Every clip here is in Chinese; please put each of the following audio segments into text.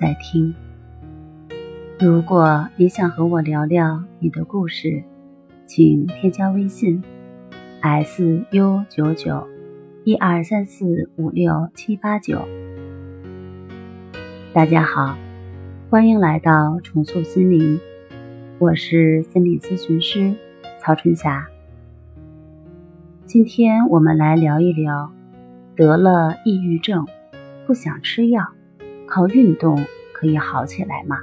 在听。如果你想和我聊聊你的故事，请添加微信 s u 九九一二三四五六七八九。大家好，欢迎来到重塑心灵，我是心理咨询师曹春霞。今天我们来聊一聊得了抑郁症，不想吃药。靠运动可以好起来吗？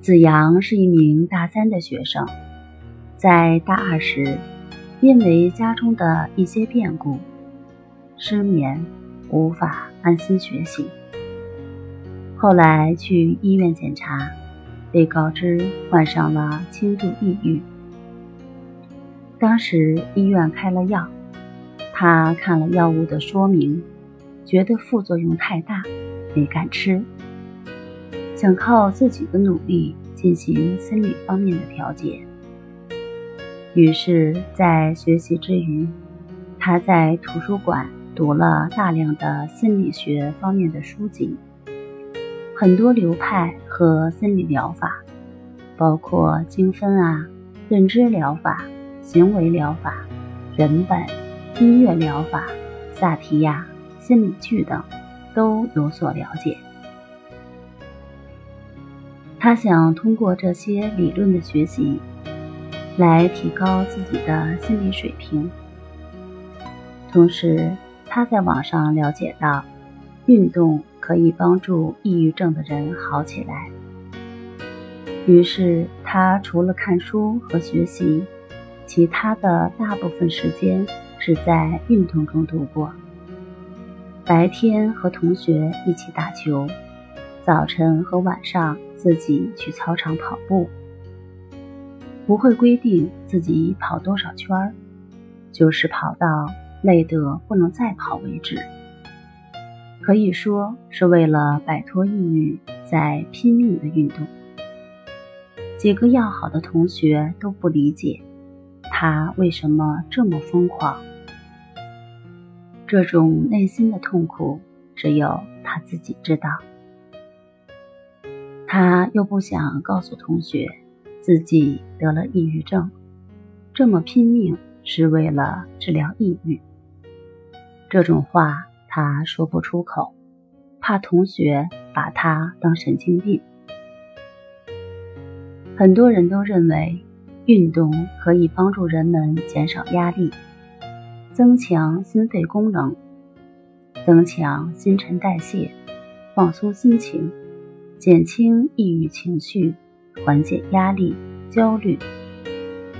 子阳是一名大三的学生，在大二时，因为家中的一些变故，失眠，无法安心学习。后来去医院检查，被告知患上了轻度抑郁。当时医院开了药，他看了药物的说明。觉得副作用太大，没敢吃。想靠自己的努力进行心理方面的调节。于是，在学习之余，他在图书馆读了大量的心理学方面的书籍，很多流派和心理疗法，包括精分啊、认知疗法、行为疗法、人本、音乐疗法、萨提亚。心理剧等都有所了解。他想通过这些理论的学习，来提高自己的心理水平。同时，他在网上了解到，运动可以帮助抑郁症的人好起来。于是，他除了看书和学习，其他的大部分时间是在运动中度过。白天和同学一起打球，早晨和晚上自己去操场跑步。不会规定自己跑多少圈儿，就是跑到累得不能再跑为止。可以说是为了摆脱抑郁，在拼命的运动。几个要好的同学都不理解他为什么这么疯狂。这种内心的痛苦，只有他自己知道。他又不想告诉同学自己得了抑郁症，这么拼命是为了治疗抑郁。这种话他说不出口，怕同学把他当神经病。很多人都认为运动可以帮助人们减少压力。增强心肺功能，增强新陈代谢，放松心情，减轻抑郁情绪，缓解压力、焦虑，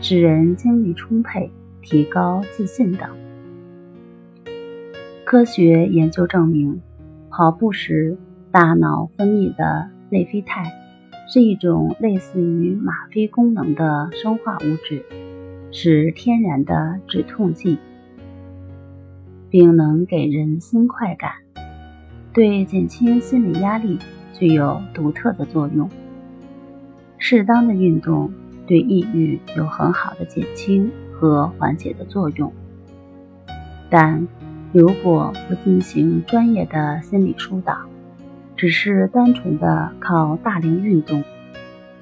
使人精力充沛，提高自信等。科学研究证明，跑步时大脑分泌的内啡肽是一种类似于吗啡功能的生化物质，是天然的止痛剂。并能给人新快感，对减轻心理压力具有独特的作用。适当的运动对抑郁有很好的减轻和缓解的作用，但如果不进行专业的心理疏导，只是单纯的靠大量运动，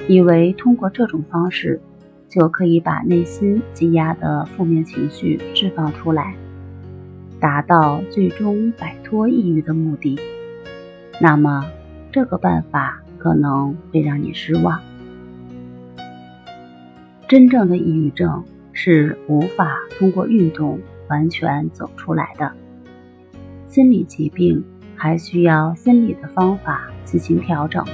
以为通过这种方式就可以把内心积压的负面情绪释放出来。达到最终摆脱抑郁的目的，那么这个办法可能会让你失望。真正的抑郁症是无法通过运动完全走出来的，心理疾病还需要心理的方法进行调整。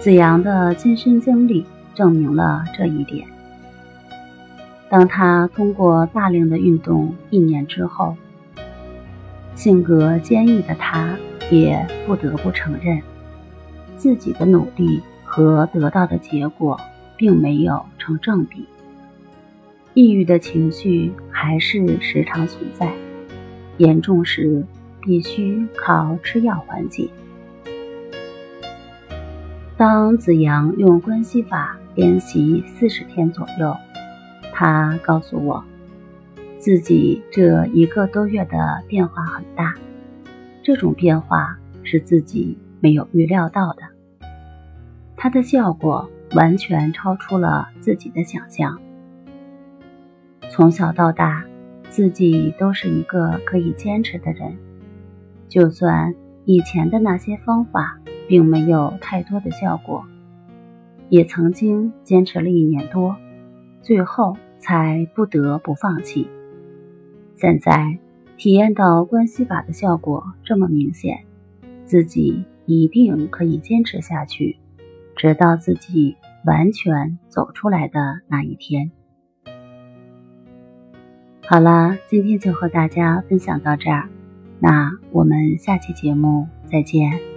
子阳的亲身经历证明了这一点。当他通过大量的运动一年之后，性格坚毅的他也不得不承认，自己的努力和得到的结果并没有成正比。抑郁的情绪还是时常存在，严重时必须靠吃药缓解。当子阳用关系法练习四十天左右，他告诉我，自己这一个多月的变化很大，这种变化是自己没有预料到的，它的效果完全超出了自己的想象。从小到大，自己都是一个可以坚持的人，就算以前的那些方法。并没有太多的效果，也曾经坚持了一年多，最后才不得不放弃。现在体验到关系法的效果这么明显，自己一定可以坚持下去，直到自己完全走出来的那一天。好了，今天就和大家分享到这儿，那我们下期节目再见。